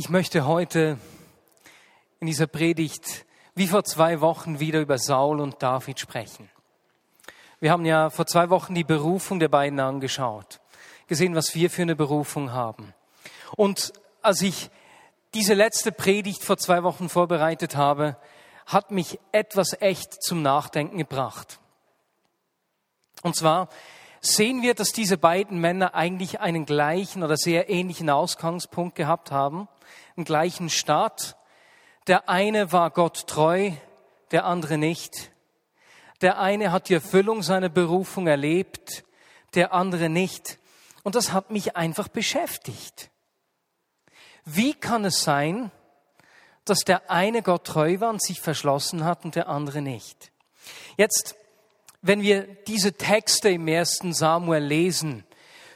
Ich möchte heute in dieser Predigt wie vor zwei Wochen wieder über Saul und David sprechen. Wir haben ja vor zwei Wochen die Berufung der beiden angeschaut, gesehen, was wir für eine Berufung haben. Und als ich diese letzte Predigt vor zwei Wochen vorbereitet habe, hat mich etwas echt zum Nachdenken gebracht. Und zwar sehen wir, dass diese beiden Männer eigentlich einen gleichen oder sehr ähnlichen Ausgangspunkt gehabt haben im gleichen Staat. Der eine war Gott treu, der andere nicht. Der eine hat die Erfüllung seiner Berufung erlebt, der andere nicht. Und das hat mich einfach beschäftigt. Wie kann es sein, dass der eine Gott treu war und sich verschlossen hat und der andere nicht? Jetzt, wenn wir diese Texte im ersten Samuel lesen,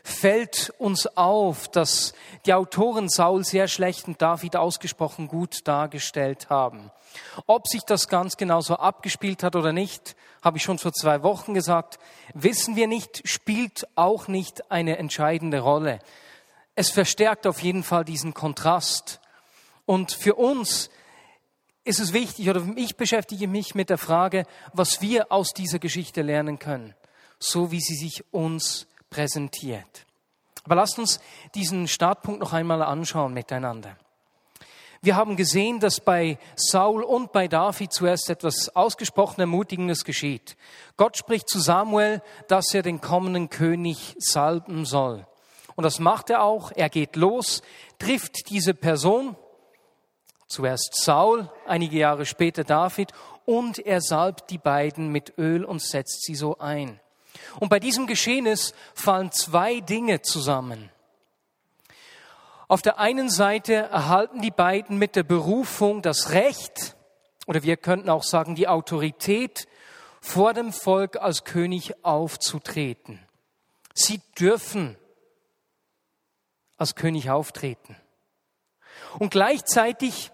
fällt uns auf, dass die Autoren Saul sehr schlecht und David ausgesprochen gut dargestellt haben. Ob sich das ganz genau so abgespielt hat oder nicht, habe ich schon vor zwei Wochen gesagt, wissen wir nicht, spielt auch nicht eine entscheidende Rolle. Es verstärkt auf jeden Fall diesen Kontrast. Und für uns ist es wichtig, oder ich beschäftige mich mit der Frage, was wir aus dieser Geschichte lernen können, so wie sie sich uns präsentiert. Aber lasst uns diesen Startpunkt noch einmal anschauen miteinander. Wir haben gesehen, dass bei Saul und bei David zuerst etwas ausgesprochen Ermutigendes geschieht. Gott spricht zu Samuel, dass er den kommenden König salben soll. Und das macht er auch. Er geht los, trifft diese Person, zuerst Saul, einige Jahre später David, und er salbt die beiden mit Öl und setzt sie so ein. Und bei diesem Geschehnis fallen zwei Dinge zusammen. Auf der einen Seite erhalten die beiden mit der Berufung das Recht, oder wir könnten auch sagen die Autorität, vor dem Volk als König aufzutreten. Sie dürfen als König auftreten. Und gleichzeitig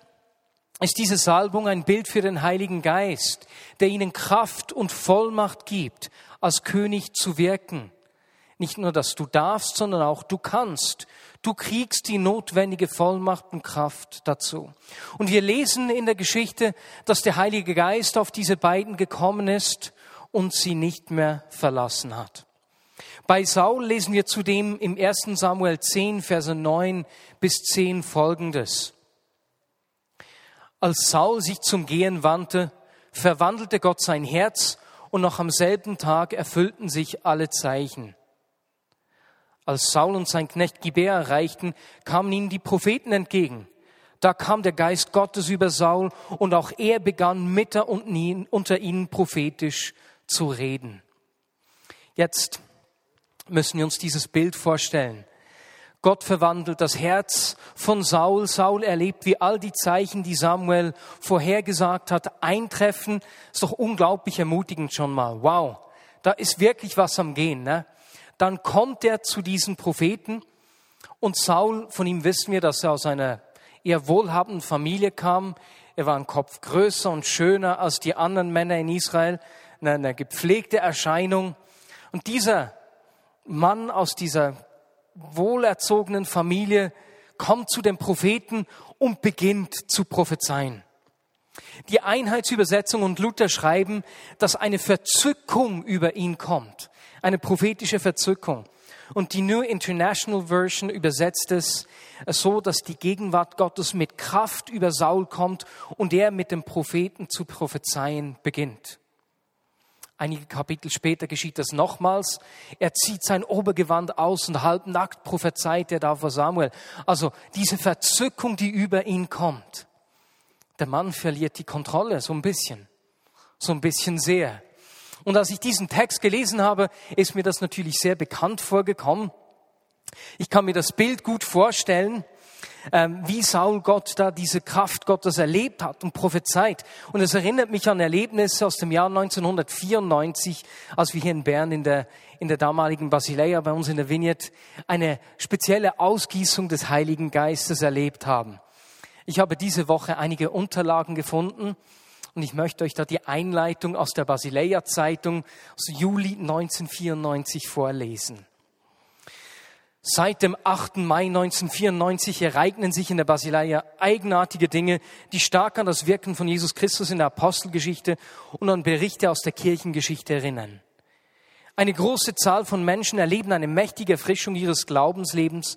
ist diese Salbung ein Bild für den Heiligen Geist, der ihnen Kraft und Vollmacht gibt, als König zu wirken. Nicht nur, dass du darfst, sondern auch du kannst. Du kriegst die notwendige Vollmacht und Kraft dazu. Und wir lesen in der Geschichte, dass der Heilige Geist auf diese beiden gekommen ist und sie nicht mehr verlassen hat. Bei Saul lesen wir zudem im 1. Samuel 10, Verse 9 bis 10 folgendes. Als Saul sich zum Gehen wandte, verwandelte Gott sein Herz und noch am selben Tag erfüllten sich alle Zeichen. Als Saul und sein Knecht Gibea erreichten, kamen ihnen die Propheten entgegen. Da kam der Geist Gottes über Saul und auch er begann mit und unter ihnen prophetisch zu reden. Jetzt müssen wir uns dieses Bild vorstellen. Gott verwandelt das Herz von Saul. Saul erlebt, wie all die Zeichen, die Samuel vorhergesagt hat, eintreffen. Ist doch unglaublich ermutigend schon mal. Wow, da ist wirklich was am Gehen. Ne? Dann kommt er zu diesen Propheten und Saul, von ihm wissen wir, dass er aus einer eher wohlhabenden Familie kam. Er war ein Kopf größer und schöner als die anderen Männer in Israel, eine gepflegte Erscheinung. Und dieser Mann aus dieser wohlerzogenen Familie kommt zu dem Propheten und beginnt zu prophezeien. Die Einheitsübersetzung und Luther schreiben, dass eine Verzückung über ihn kommt, eine prophetische Verzückung. Und die New International Version übersetzt es so, dass die Gegenwart Gottes mit Kraft über Saul kommt und er mit dem Propheten zu prophezeien beginnt. Einige Kapitel später geschieht das nochmals. Er zieht sein Obergewand aus und halbnackt prophezeit er da vor Samuel. Also diese Verzückung, die über ihn kommt. Der Mann verliert die Kontrolle so ein bisschen, so ein bisschen sehr. Und als ich diesen Text gelesen habe, ist mir das natürlich sehr bekannt vorgekommen. Ich kann mir das Bild gut vorstellen wie Saul Gott da diese Kraft Gottes erlebt hat und prophezeit. Und es erinnert mich an Erlebnisse aus dem Jahr 1994, als wir hier in Bern in der, in der damaligen Basileia bei uns in der Vineyard eine spezielle Ausgießung des Heiligen Geistes erlebt haben. Ich habe diese Woche einige Unterlagen gefunden und ich möchte euch da die Einleitung aus der Basileia Zeitung aus Juli 1994 vorlesen. Seit dem 8. Mai 1994 ereignen sich in der Basileia eigenartige Dinge, die stark an das Wirken von Jesus Christus in der Apostelgeschichte und an Berichte aus der Kirchengeschichte erinnern. Eine große Zahl von Menschen erleben eine mächtige Erfrischung ihres Glaubenslebens.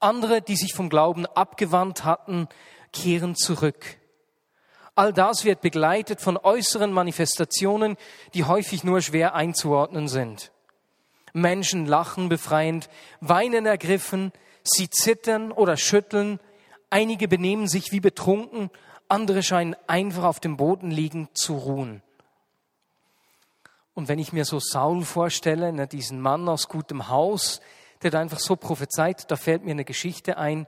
Andere, die sich vom Glauben abgewandt hatten, kehren zurück. All das wird begleitet von äußeren Manifestationen, die häufig nur schwer einzuordnen sind. Menschen lachen befreiend, weinen ergriffen, sie zittern oder schütteln, einige benehmen sich wie betrunken, andere scheinen einfach auf dem Boden liegen zu ruhen. Und wenn ich mir so Saul vorstelle, ne, diesen Mann aus gutem Haus, der da einfach so prophezeit, da fällt mir eine Geschichte ein,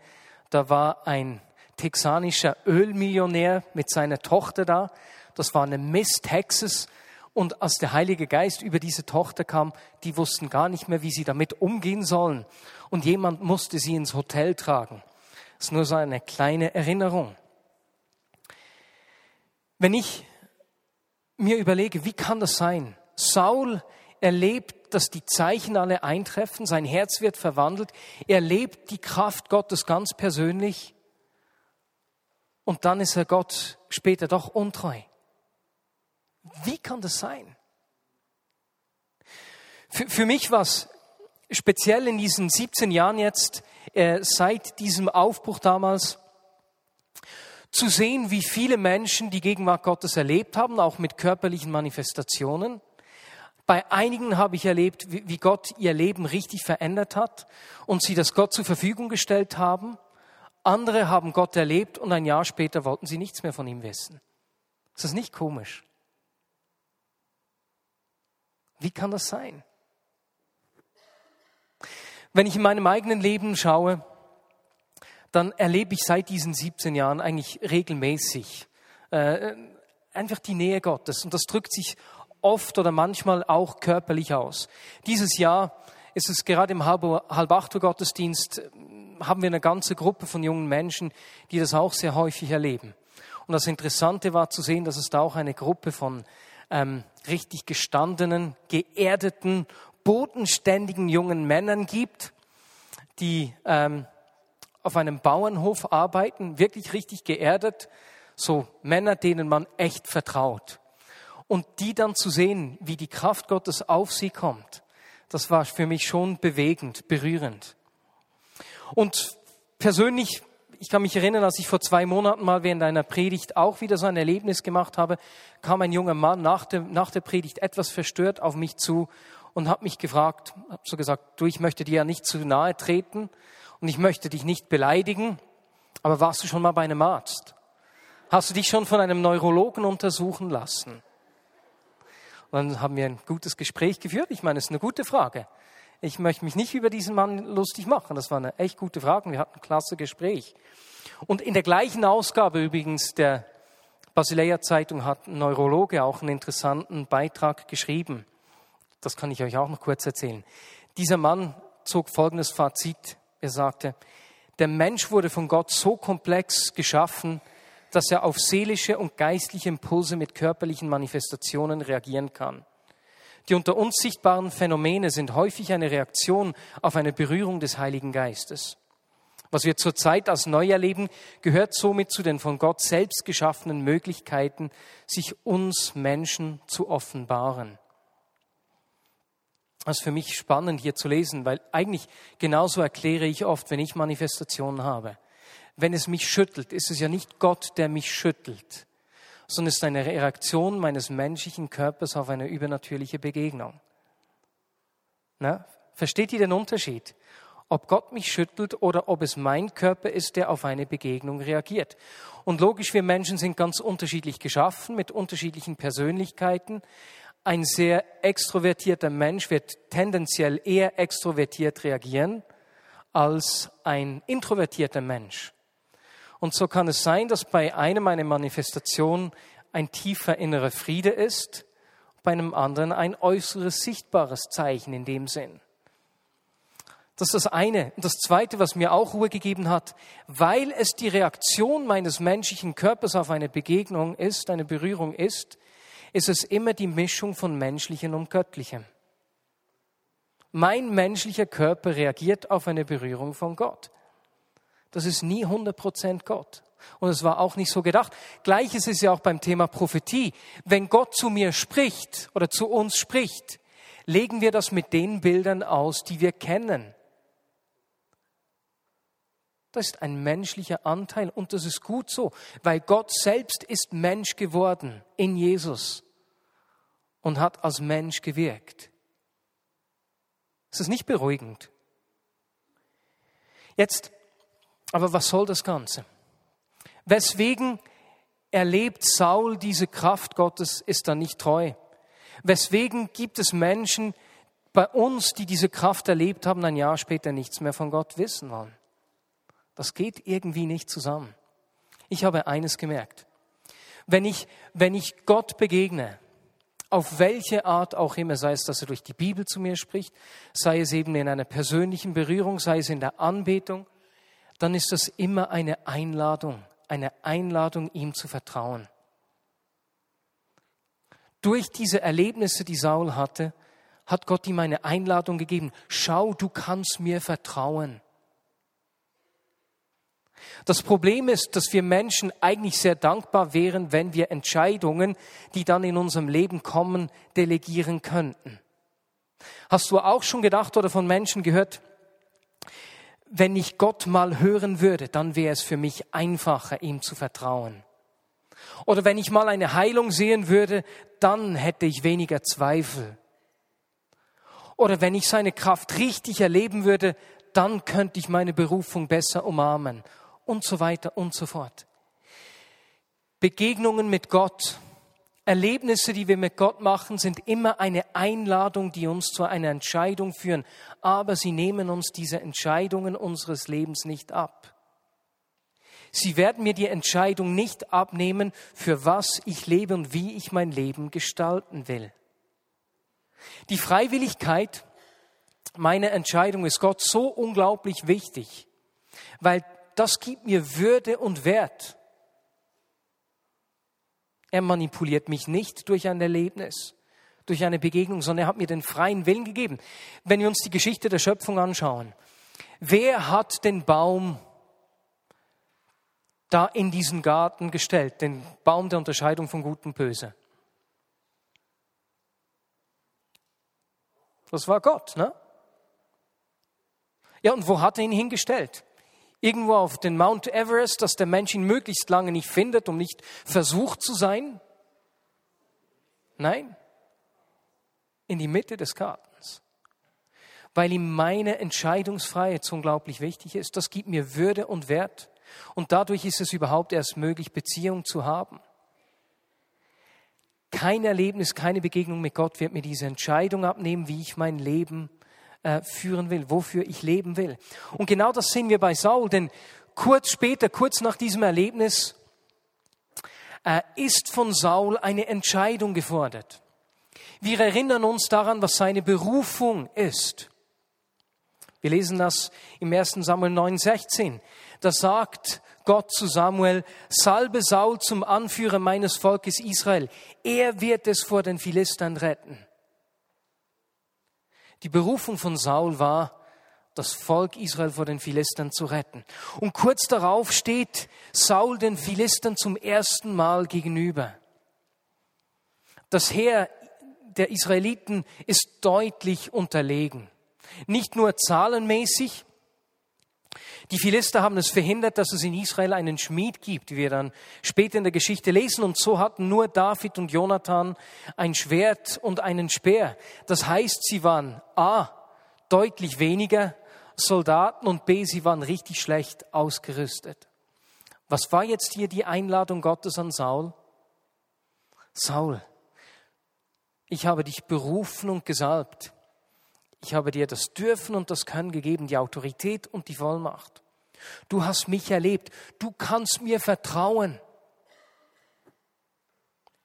da war ein texanischer Ölmillionär mit seiner Tochter da, das war eine Miss Texas, und als der Heilige Geist über diese Tochter kam, die wussten gar nicht mehr, wie sie damit umgehen sollen. Und jemand musste sie ins Hotel tragen. Das ist nur so eine kleine Erinnerung. Wenn ich mir überlege, wie kann das sein? Saul erlebt, dass die Zeichen alle eintreffen, sein Herz wird verwandelt, er erlebt die Kraft Gottes ganz persönlich und dann ist er Gott später doch untreu. Wie kann das sein? Für, für mich war es speziell in diesen 17 Jahren jetzt, äh, seit diesem Aufbruch damals, zu sehen, wie viele Menschen die Gegenwart Gottes erlebt haben, auch mit körperlichen Manifestationen. Bei einigen habe ich erlebt, wie Gott ihr Leben richtig verändert hat und sie das Gott zur Verfügung gestellt haben. Andere haben Gott erlebt und ein Jahr später wollten sie nichts mehr von ihm wissen. Ist das nicht komisch? Wie kann das sein? Wenn ich in meinem eigenen Leben schaue, dann erlebe ich seit diesen 17 Jahren eigentlich regelmäßig äh, einfach die Nähe Gottes. Und das drückt sich oft oder manchmal auch körperlich aus. Dieses Jahr ist es gerade im Halb-Acht Gottesdienst, äh, haben wir eine ganze Gruppe von jungen Menschen, die das auch sehr häufig erleben. Und das Interessante war zu sehen, dass es da auch eine Gruppe von ähm, richtig gestandenen, geerdeten, bodenständigen jungen Männern gibt, die ähm, auf einem Bauernhof arbeiten, wirklich richtig geerdet, so Männer, denen man echt vertraut. Und die dann zu sehen, wie die Kraft Gottes auf sie kommt, das war für mich schon bewegend, berührend. Und persönlich ich kann mich erinnern, als ich vor zwei Monaten mal während einer Predigt auch wieder so ein Erlebnis gemacht habe, kam ein junger Mann nach der, nach der Predigt etwas verstört auf mich zu und hat mich gefragt, habe so gesagt, du, ich möchte dir ja nicht zu nahe treten und ich möchte dich nicht beleidigen, aber warst du schon mal bei einem Arzt? Hast du dich schon von einem Neurologen untersuchen lassen? Und dann haben wir ein gutes Gespräch geführt. Ich meine, es ist eine gute Frage. Ich möchte mich nicht über diesen Mann lustig machen. Das war eine echt gute Frage. Wir hatten ein klasse Gespräch. Und in der gleichen Ausgabe übrigens der Basileia Zeitung hat ein Neurologe auch einen interessanten Beitrag geschrieben. Das kann ich euch auch noch kurz erzählen. Dieser Mann zog folgendes Fazit. Er sagte, der Mensch wurde von Gott so komplex geschaffen, dass er auf seelische und geistliche Impulse mit körperlichen Manifestationen reagieren kann. Die unter uns sichtbaren Phänomene sind häufig eine Reaktion auf eine Berührung des Heiligen Geistes. Was wir zurzeit als neu erleben, gehört somit zu den von Gott selbst geschaffenen Möglichkeiten, sich uns Menschen zu offenbaren. Das ist für mich spannend hier zu lesen, weil eigentlich genauso erkläre ich oft, wenn ich Manifestationen habe. Wenn es mich schüttelt, ist es ja nicht Gott, der mich schüttelt, sondern ist eine Reaktion meines menschlichen Körpers auf eine übernatürliche Begegnung. Na, versteht ihr den Unterschied? Ob Gott mich schüttelt oder ob es mein Körper ist, der auf eine Begegnung reagiert. Und logisch, wir Menschen sind ganz unterschiedlich geschaffen, mit unterschiedlichen Persönlichkeiten. Ein sehr extrovertierter Mensch wird tendenziell eher extrovertiert reagieren als ein introvertierter Mensch. Und so kann es sein, dass bei einem eine Manifestation ein tiefer innerer Friede ist, bei einem anderen ein äußeres sichtbares Zeichen in dem Sinn. Das ist das eine. Und das zweite, was mir auch Ruhe gegeben hat, weil es die Reaktion meines menschlichen Körpers auf eine Begegnung ist, eine Berührung ist, ist es immer die Mischung von menschlichem und göttlichem. Mein menschlicher Körper reagiert auf eine Berührung von Gott. Das ist nie 100% Gott. Und es war auch nicht so gedacht. Gleiches ist ja auch beim Thema Prophetie. Wenn Gott zu mir spricht oder zu uns spricht, legen wir das mit den Bildern aus, die wir kennen. Das ist ein menschlicher Anteil und das ist gut so, weil Gott selbst ist Mensch geworden in Jesus und hat als Mensch gewirkt. Es ist nicht beruhigend. Jetzt, aber was soll das Ganze? Weswegen erlebt Saul diese Kraft Gottes, ist da nicht treu? Weswegen gibt es Menschen bei uns, die diese Kraft erlebt haben, ein Jahr später nichts mehr von Gott wissen wollen? Das geht irgendwie nicht zusammen. Ich habe eines gemerkt. Wenn ich, wenn ich Gott begegne, auf welche Art auch immer, sei es, dass er durch die Bibel zu mir spricht, sei es eben in einer persönlichen Berührung, sei es in der Anbetung, dann ist das immer eine Einladung, eine Einladung, ihm zu vertrauen. Durch diese Erlebnisse, die Saul hatte, hat Gott ihm eine Einladung gegeben. Schau, du kannst mir vertrauen. Das Problem ist, dass wir Menschen eigentlich sehr dankbar wären, wenn wir Entscheidungen, die dann in unserem Leben kommen, delegieren könnten. Hast du auch schon gedacht oder von Menschen gehört, wenn ich Gott mal hören würde, dann wäre es für mich einfacher, ihm zu vertrauen. Oder wenn ich mal eine Heilung sehen würde, dann hätte ich weniger Zweifel. Oder wenn ich seine Kraft richtig erleben würde, dann könnte ich meine Berufung besser umarmen und so weiter und so fort. Begegnungen mit Gott, Erlebnisse, die wir mit Gott machen, sind immer eine Einladung, die uns zu einer Entscheidung führen, aber sie nehmen uns diese Entscheidungen unseres Lebens nicht ab. Sie werden mir die Entscheidung nicht abnehmen, für was ich lebe und wie ich mein Leben gestalten will. Die Freiwilligkeit meiner Entscheidung ist Gott so unglaublich wichtig, weil das gibt mir Würde und Wert. Er manipuliert mich nicht durch ein Erlebnis, durch eine Begegnung, sondern er hat mir den freien Willen gegeben. Wenn wir uns die Geschichte der Schöpfung anschauen, wer hat den Baum da in diesen Garten gestellt, den Baum der Unterscheidung von Gut und Böse? Das war Gott, ne? Ja, und wo hat er ihn hingestellt? Irgendwo auf den Mount Everest, dass der Mensch ihn möglichst lange nicht findet, um nicht versucht zu sein? Nein, in die Mitte des Gartens, weil ihm meine Entscheidungsfreiheit so unglaublich wichtig ist. Das gibt mir Würde und Wert und dadurch ist es überhaupt erst möglich, Beziehung zu haben. Kein Erlebnis, keine Begegnung mit Gott wird mir diese Entscheidung abnehmen, wie ich mein Leben äh, führen will, wofür ich leben will. Und genau das sehen wir bei Saul, denn kurz später, kurz nach diesem Erlebnis, äh, ist von Saul eine Entscheidung gefordert. Wir erinnern uns daran, was seine Berufung ist. Wir lesen das im 1. Samuel 9,16. Da sagt Gott zu Samuel, salbe Saul zum Anführer meines Volkes Israel. Er wird es vor den Philistern retten. Die Berufung von Saul war, das Volk Israel vor den Philistern zu retten. Und kurz darauf steht Saul den Philistern zum ersten Mal gegenüber. Das Heer der Israeliten ist deutlich unterlegen. Nicht nur zahlenmäßig, die Philister haben es verhindert, dass es in Israel einen Schmied gibt, wie wir dann später in der Geschichte lesen. Und so hatten nur David und Jonathan ein Schwert und einen Speer. Das heißt, sie waren A, deutlich weniger Soldaten und B, sie waren richtig schlecht ausgerüstet. Was war jetzt hier die Einladung Gottes an Saul? Saul, ich habe dich berufen und gesalbt. Ich habe dir das Dürfen und das Können gegeben, die Autorität und die Vollmacht. Du hast mich erlebt. Du kannst mir vertrauen.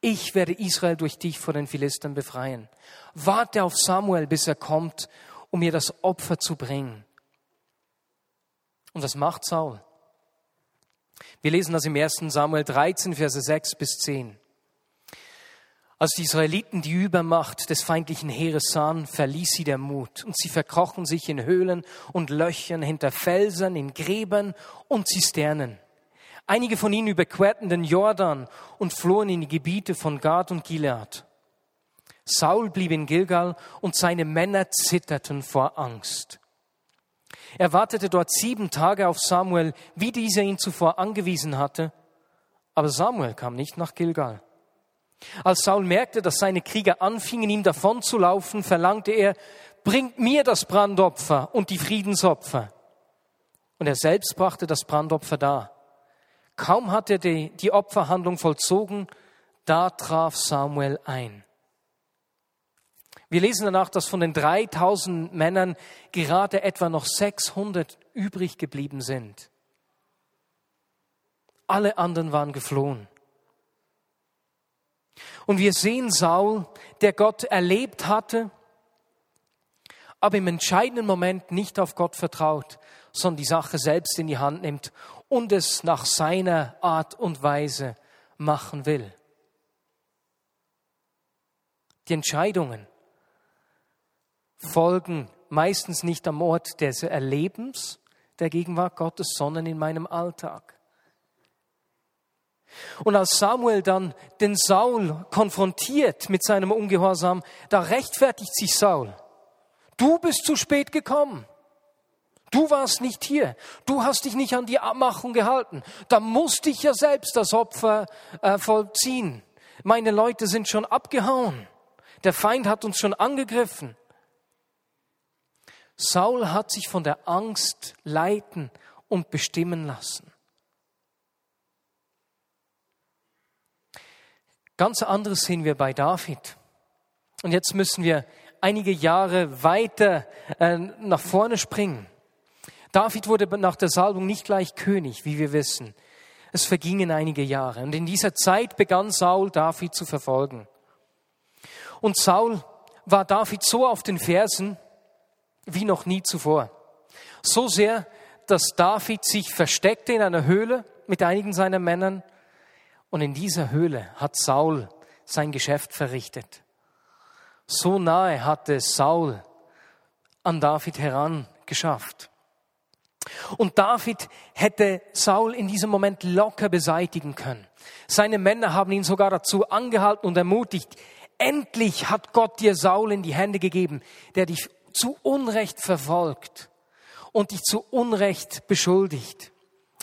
Ich werde Israel durch dich vor den Philistern befreien. Warte auf Samuel, bis er kommt, um mir das Opfer zu bringen. Und was macht Saul? Wir lesen das im 1. Samuel 13, Verse 6 bis 10. Als die Israeliten die Übermacht des feindlichen Heeres sahen, verließ sie der Mut und sie verkrochen sich in Höhlen und Löchern hinter Felsen, in Gräbern und Zisternen. Einige von ihnen überquerten den Jordan und flohen in die Gebiete von Gad und Gilead. Saul blieb in Gilgal und seine Männer zitterten vor Angst. Er wartete dort sieben Tage auf Samuel, wie dieser ihn zuvor angewiesen hatte, aber Samuel kam nicht nach Gilgal. Als Saul merkte, dass seine Krieger anfingen, ihm davonzulaufen, verlangte er, bringt mir das Brandopfer und die Friedensopfer. Und er selbst brachte das Brandopfer dar. Kaum hatte er die, die Opferhandlung vollzogen, da traf Samuel ein. Wir lesen danach, dass von den 3000 Männern gerade etwa noch 600 übrig geblieben sind. Alle anderen waren geflohen. Und wir sehen Saul, der Gott erlebt hatte, aber im entscheidenden Moment nicht auf Gott vertraut, sondern die Sache selbst in die Hand nimmt und es nach seiner Art und Weise machen will. Die Entscheidungen folgen meistens nicht am Ort des Erlebens der Gegenwart Gottes, sondern in meinem Alltag. Und als Samuel dann den Saul konfrontiert mit seinem Ungehorsam, da rechtfertigt sich Saul. Du bist zu spät gekommen. Du warst nicht hier. Du hast dich nicht an die Abmachung gehalten. Da musste ich ja selbst das Opfer äh, vollziehen. Meine Leute sind schon abgehauen. Der Feind hat uns schon angegriffen. Saul hat sich von der Angst leiten und bestimmen lassen. Ganz anderes sehen wir bei David. Und jetzt müssen wir einige Jahre weiter äh, nach vorne springen. David wurde nach der Salbung nicht gleich König, wie wir wissen. Es vergingen einige Jahre. Und in dieser Zeit begann Saul David zu verfolgen. Und Saul war David so auf den Fersen wie noch nie zuvor. So sehr, dass David sich versteckte in einer Höhle mit einigen seiner Männern und in dieser Höhle hat Saul sein Geschäft verrichtet. So nahe hatte Saul an David herangeschafft. Und David hätte Saul in diesem Moment locker beseitigen können. Seine Männer haben ihn sogar dazu angehalten und ermutigt, endlich hat Gott dir Saul in die Hände gegeben, der dich zu Unrecht verfolgt und dich zu Unrecht beschuldigt.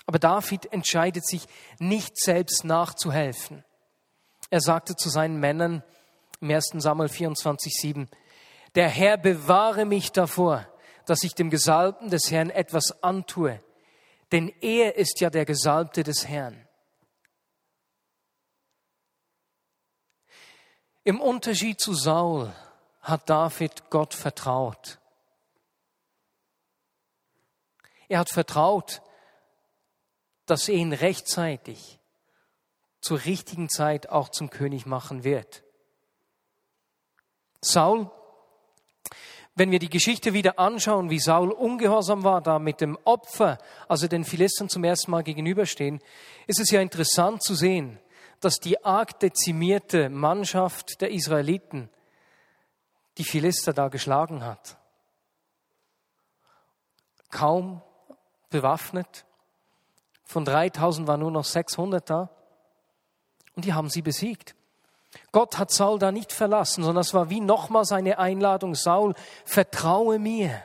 Aber David entscheidet sich nicht selbst nachzuhelfen. Er sagte zu seinen Männern im 1. Samuel 24, 7, der Herr bewahre mich davor, dass ich dem Gesalbten des Herrn etwas antue, denn er ist ja der Gesalbte des Herrn. Im Unterschied zu Saul hat David Gott vertraut. Er hat vertraut, dass er ihn rechtzeitig zur richtigen Zeit auch zum König machen wird. Saul, wenn wir die Geschichte wieder anschauen, wie Saul ungehorsam war da mit dem Opfer, also den Philistern zum ersten Mal gegenüberstehen, ist es ja interessant zu sehen, dass die arg dezimierte Mannschaft der Israeliten die Philister da geschlagen hat. Kaum bewaffnet, von 3000 waren nur noch 600 da. Und die haben sie besiegt. Gott hat Saul da nicht verlassen, sondern es war wie nochmal seine Einladung, Saul, vertraue mir.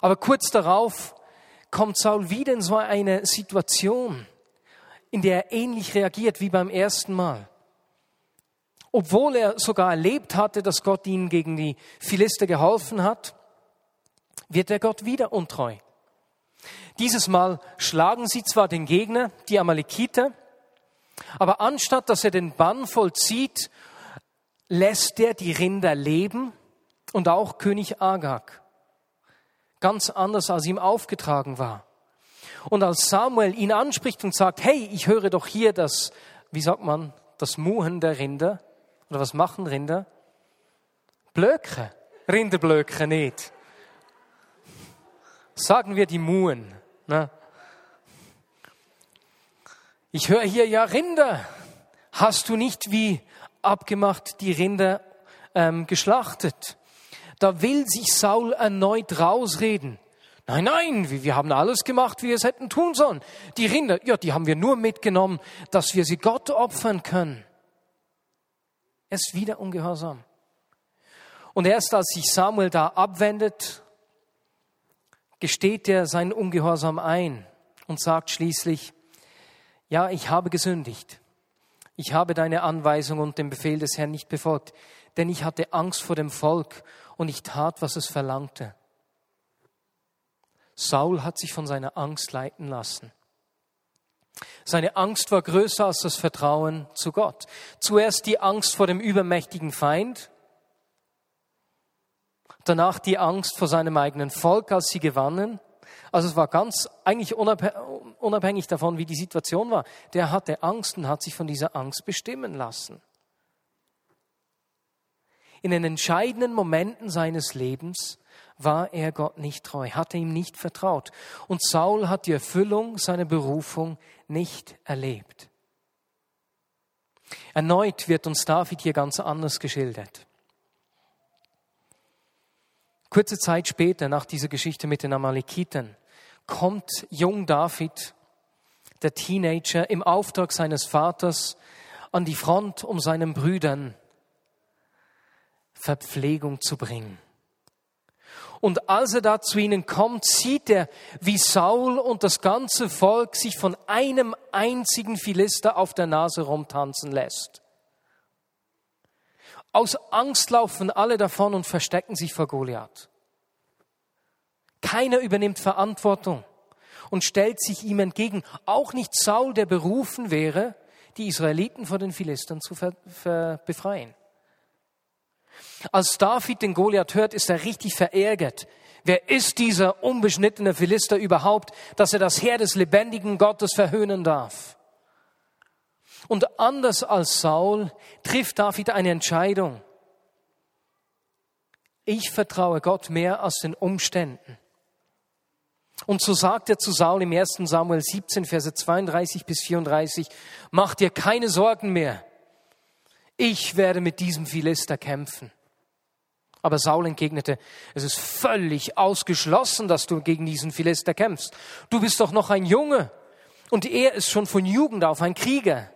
Aber kurz darauf kommt Saul wieder in so eine Situation, in der er ähnlich reagiert wie beim ersten Mal. Obwohl er sogar erlebt hatte, dass Gott ihnen gegen die Philister geholfen hat, wird er Gott wieder untreu. Dieses Mal schlagen sie zwar den Gegner, die Amalekiter, aber anstatt dass er den Bann vollzieht, lässt er die Rinder leben und auch König Agag. Ganz anders, als ihm aufgetragen war. Und als Samuel ihn anspricht und sagt, hey, ich höre doch hier das, wie sagt man, das Muhen der Rinder. Oder was machen Rinder? Blöcke. Rinderblöcke nicht. Sagen wir die Muhen. Ne? Ich höre hier ja Rinder. Hast du nicht wie abgemacht, die Rinder ähm, geschlachtet. Da will sich Saul erneut rausreden. Nein, nein, wir haben alles gemacht, wie wir es hätten tun sollen. Die Rinder, ja, die haben wir nur mitgenommen, dass wir sie Gott opfern können. Er ist wieder ungehorsam. Und erst als sich Samuel da abwendet, gesteht er seinen Ungehorsam ein und sagt schließlich, ja, ich habe gesündigt. Ich habe deine Anweisung und den Befehl des Herrn nicht befolgt, denn ich hatte Angst vor dem Volk und ich tat, was es verlangte. Saul hat sich von seiner Angst leiten lassen. Seine Angst war größer als das Vertrauen zu Gott. Zuerst die Angst vor dem übermächtigen Feind, danach die Angst vor seinem eigenen Volk, als sie gewannen. Also es war ganz eigentlich unabhängig davon, wie die Situation war. Der hatte Angst und hat sich von dieser Angst bestimmen lassen. In den entscheidenden Momenten seines Lebens war er Gott nicht treu, hatte ihm nicht vertraut. Und Saul hat die Erfüllung seiner Berufung nicht erlebt. Erneut wird uns David hier ganz anders geschildert. Kurze Zeit später, nach dieser Geschichte mit den Amalekiten, kommt jung David, der Teenager, im Auftrag seines Vaters an die Front, um seinen Brüdern Verpflegung zu bringen. Und als er da zu ihnen kommt, sieht er, wie Saul und das ganze Volk sich von einem einzigen Philister auf der Nase rumtanzen lässt. Aus Angst laufen alle davon und verstecken sich vor Goliath. Keiner übernimmt Verantwortung und stellt sich ihm entgegen. Auch nicht Saul, der berufen wäre, die Israeliten vor den Philistern zu befreien. Als David den Goliath hört, ist er richtig verärgert. Wer ist dieser unbeschnittene Philister überhaupt, dass er das Heer des lebendigen Gottes verhöhnen darf? Und anders als Saul trifft David eine Entscheidung. Ich vertraue Gott mehr als den Umständen. Und so sagt er zu Saul im 1. Samuel 17, Verse 32 bis 34, mach dir keine Sorgen mehr. Ich werde mit diesem Philister kämpfen. Aber Saul entgegnete, es ist völlig ausgeschlossen, dass du gegen diesen Philister kämpfst. Du bist doch noch ein Junge und er ist schon von Jugend auf ein Krieger.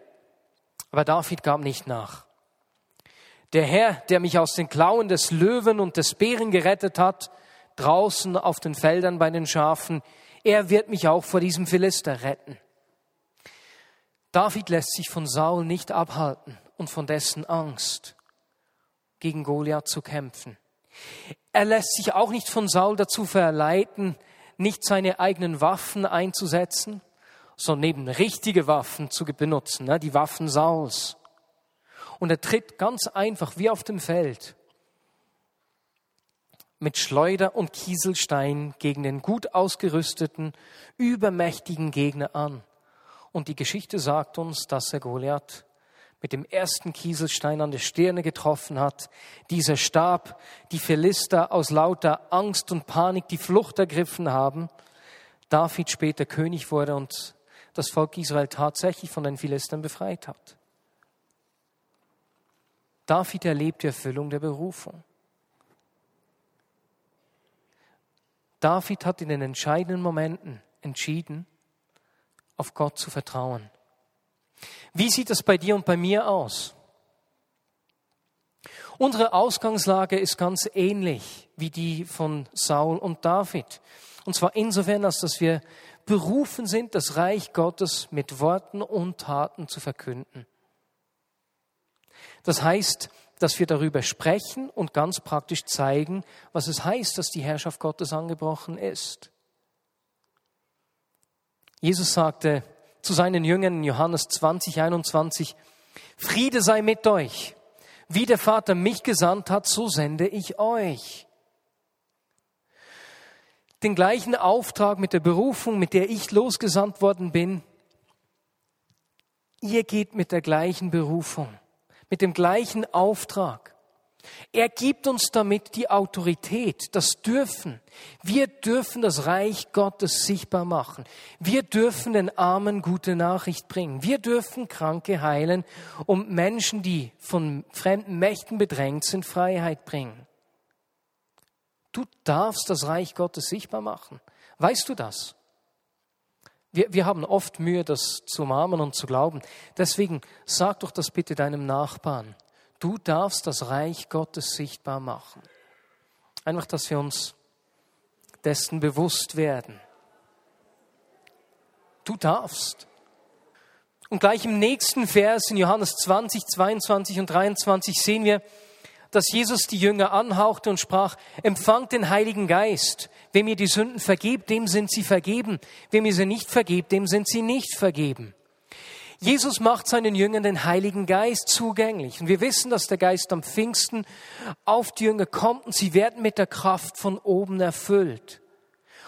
Aber David gab nicht nach. Der Herr, der mich aus den Klauen des Löwen und des Bären gerettet hat, draußen auf den Feldern bei den Schafen, er wird mich auch vor diesem Philister retten. David lässt sich von Saul nicht abhalten und von dessen Angst gegen Goliath zu kämpfen. Er lässt sich auch nicht von Saul dazu verleiten, nicht seine eigenen Waffen einzusetzen, sondern eben richtige Waffen zu benutzen, ne, die Waffen Sauls. Und er tritt ganz einfach wie auf dem Feld mit Schleuder und Kieselstein gegen den gut ausgerüsteten, übermächtigen Gegner an. Und die Geschichte sagt uns, dass er Goliath mit dem ersten Kieselstein an der Stirne getroffen hat. Dieser Stab, die Philister aus lauter Angst und Panik die Flucht ergriffen haben. David später König wurde und das Volk Israel tatsächlich von den Philistern befreit hat. David erlebt die Erfüllung der Berufung. David hat in den entscheidenden Momenten entschieden, auf Gott zu vertrauen. Wie sieht es bei dir und bei mir aus? Unsere Ausgangslage ist ganz ähnlich wie die von Saul und David. Und zwar insofern, als dass wir berufen sind, das Reich Gottes mit Worten und Taten zu verkünden. Das heißt, dass wir darüber sprechen und ganz praktisch zeigen, was es heißt, dass die Herrschaft Gottes angebrochen ist. Jesus sagte, zu seinen Jüngern in Johannes 20, 21, Friede sei mit euch. Wie der Vater mich gesandt hat, so sende ich euch. Den gleichen Auftrag mit der Berufung, mit der ich losgesandt worden bin, ihr geht mit der gleichen Berufung, mit dem gleichen Auftrag. Er gibt uns damit die Autorität, das Dürfen. Wir dürfen das Reich Gottes sichtbar machen. Wir dürfen den Armen gute Nachricht bringen. Wir dürfen Kranke heilen und Menschen, die von fremden Mächten bedrängt sind, Freiheit bringen. Du darfst das Reich Gottes sichtbar machen. Weißt du das? Wir, wir haben oft Mühe, das zu umarmen und zu glauben. Deswegen sag doch das bitte deinem Nachbarn. Du darfst das Reich Gottes sichtbar machen. Einfach, dass wir uns dessen bewusst werden. Du darfst. Und gleich im nächsten Vers in Johannes 20, 22 und 23 sehen wir, dass Jesus die Jünger anhauchte und sprach, empfangt den Heiligen Geist. Wem ihr die Sünden vergebt, dem sind sie vergeben. Wem ihr sie nicht vergebt, dem sind sie nicht vergeben. Jesus macht seinen Jüngern den Heiligen Geist zugänglich. Und wir wissen, dass der Geist am Pfingsten auf die Jünger kommt und sie werden mit der Kraft von oben erfüllt.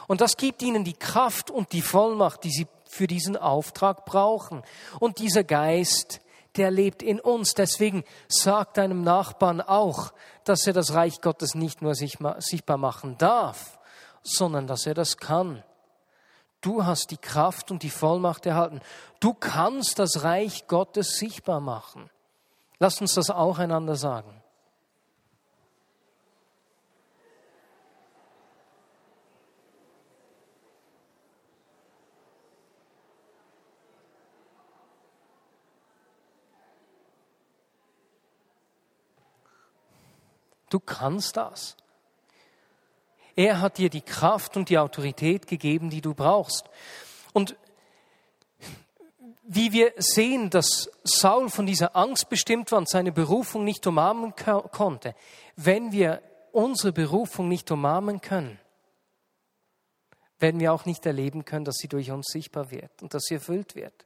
Und das gibt ihnen die Kraft und die Vollmacht, die sie für diesen Auftrag brauchen. Und dieser Geist, der lebt in uns. Deswegen sagt deinem Nachbarn auch, dass er das Reich Gottes nicht nur sichtbar machen darf, sondern dass er das kann. Du hast die Kraft und die Vollmacht erhalten. Du kannst das Reich Gottes sichtbar machen. Lass uns das auch einander sagen. Du kannst das. Er hat dir die Kraft und die Autorität gegeben, die du brauchst. Und wie wir sehen, dass Saul von dieser Angst bestimmt war und seine Berufung nicht umarmen konnte, wenn wir unsere Berufung nicht umarmen können, werden wir auch nicht erleben können, dass sie durch uns sichtbar wird und dass sie erfüllt wird.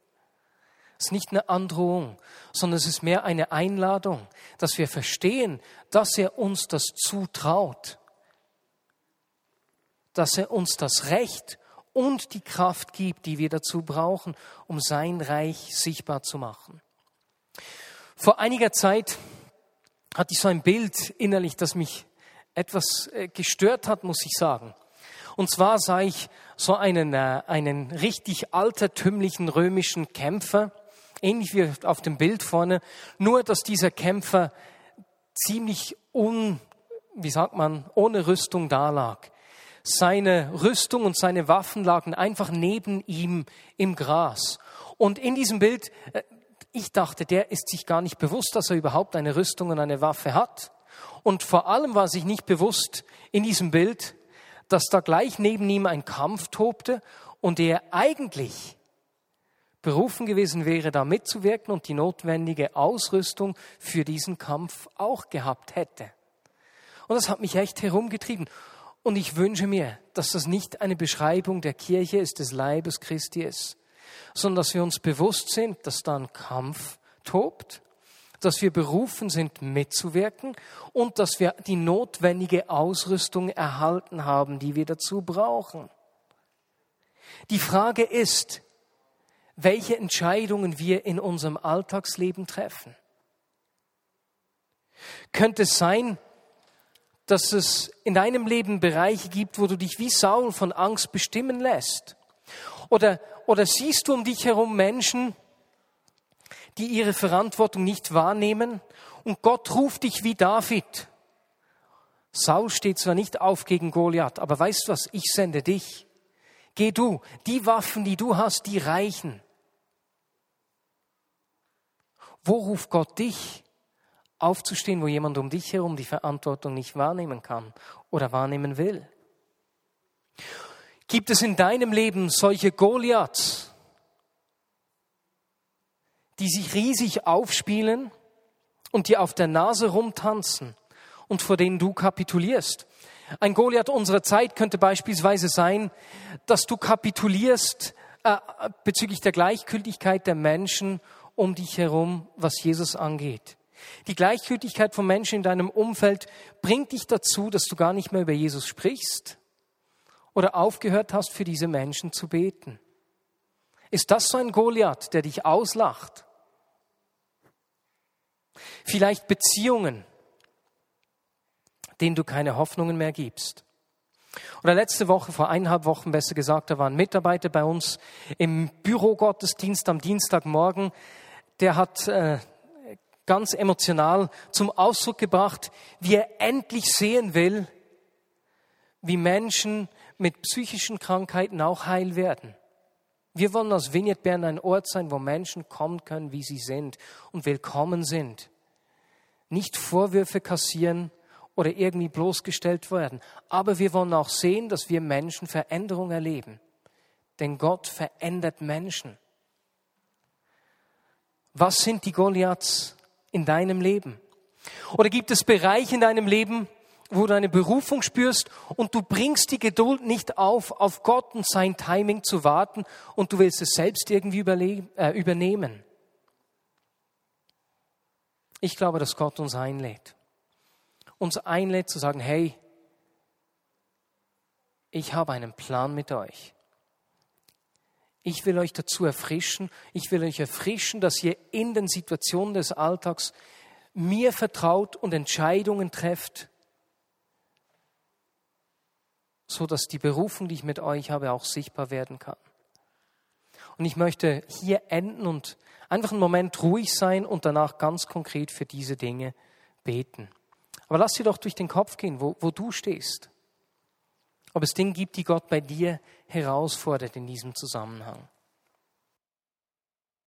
Es ist nicht eine Androhung, sondern es ist mehr eine Einladung, dass wir verstehen, dass er uns das zutraut dass er uns das Recht und die Kraft gibt, die wir dazu brauchen, um sein Reich sichtbar zu machen. Vor einiger Zeit hatte ich so ein Bild innerlich, das mich etwas äh, gestört hat, muss ich sagen. Und zwar sah ich so einen, äh, einen richtig altertümlichen römischen Kämpfer, ähnlich wie auf dem Bild vorne, nur dass dieser Kämpfer ziemlich un, wie sagt man, ohne Rüstung dalag. Seine Rüstung und seine Waffen lagen einfach neben ihm im Gras. Und in diesem Bild, äh, ich dachte, der ist sich gar nicht bewusst, dass er überhaupt eine Rüstung und eine Waffe hat. Und vor allem war sich nicht bewusst in diesem Bild, dass da gleich neben ihm ein Kampf tobte und er eigentlich berufen gewesen wäre, da mitzuwirken und die notwendige Ausrüstung für diesen Kampf auch gehabt hätte. Und das hat mich echt herumgetrieben. Und ich wünsche mir, dass das nicht eine Beschreibung der Kirche ist, des Leibes Christi ist, sondern dass wir uns bewusst sind, dass da ein Kampf tobt, dass wir berufen sind, mitzuwirken und dass wir die notwendige Ausrüstung erhalten haben, die wir dazu brauchen. Die Frage ist, welche Entscheidungen wir in unserem Alltagsleben treffen. Könnte es sein, dass es in deinem Leben Bereiche gibt, wo du dich wie Saul von Angst bestimmen lässt? Oder, oder siehst du um dich herum Menschen, die ihre Verantwortung nicht wahrnehmen und Gott ruft dich wie David? Saul steht zwar nicht auf gegen Goliath, aber weißt du was? Ich sende dich. Geh du. Die Waffen, die du hast, die reichen. Wo ruft Gott dich? aufzustehen, wo jemand um dich herum die Verantwortung nicht wahrnehmen kann oder wahrnehmen will? Gibt es in deinem Leben solche Goliaths, die sich riesig aufspielen und dir auf der Nase rumtanzen und vor denen du kapitulierst? Ein Goliath unserer Zeit könnte beispielsweise sein, dass du kapitulierst äh, bezüglich der Gleichgültigkeit der Menschen um dich herum, was Jesus angeht. Die Gleichgültigkeit von Menschen in deinem Umfeld bringt dich dazu, dass du gar nicht mehr über Jesus sprichst oder aufgehört hast, für diese Menschen zu beten. Ist das so ein Goliath, der dich auslacht? Vielleicht Beziehungen, denen du keine Hoffnungen mehr gibst. Oder letzte Woche, vor eineinhalb Wochen besser gesagt, da war ein Mitarbeiter bei uns im Bürogottesdienst am Dienstagmorgen, der hat äh, ganz emotional zum Ausdruck gebracht, wie er endlich sehen will, wie Menschen mit psychischen Krankheiten auch heil werden. Wir wollen als Vineyard Bern ein Ort sein, wo Menschen kommen können, wie sie sind und willkommen sind. Nicht Vorwürfe kassieren oder irgendwie bloßgestellt werden. Aber wir wollen auch sehen, dass wir Menschen Veränderung erleben. Denn Gott verändert Menschen. Was sind die Goliaths in deinem Leben? Oder gibt es Bereiche in deinem Leben, wo du eine Berufung spürst und du bringst die Geduld nicht auf, auf Gott und sein Timing zu warten und du willst es selbst irgendwie äh, übernehmen. Ich glaube, dass Gott uns einlädt. Uns einlädt zu sagen, hey, ich habe einen Plan mit euch. Ich will euch dazu erfrischen, ich will euch erfrischen, dass ihr in den Situationen des Alltags mir vertraut und Entscheidungen trefft, so dass die Berufung, die ich mit euch habe, auch sichtbar werden kann. Und ich möchte hier enden und einfach einen Moment ruhig sein und danach ganz konkret für diese Dinge beten. Aber lass dir doch durch den Kopf gehen, wo, wo du stehst. Ob es Dinge gibt, die Gott bei dir herausfordert in diesem Zusammenhang.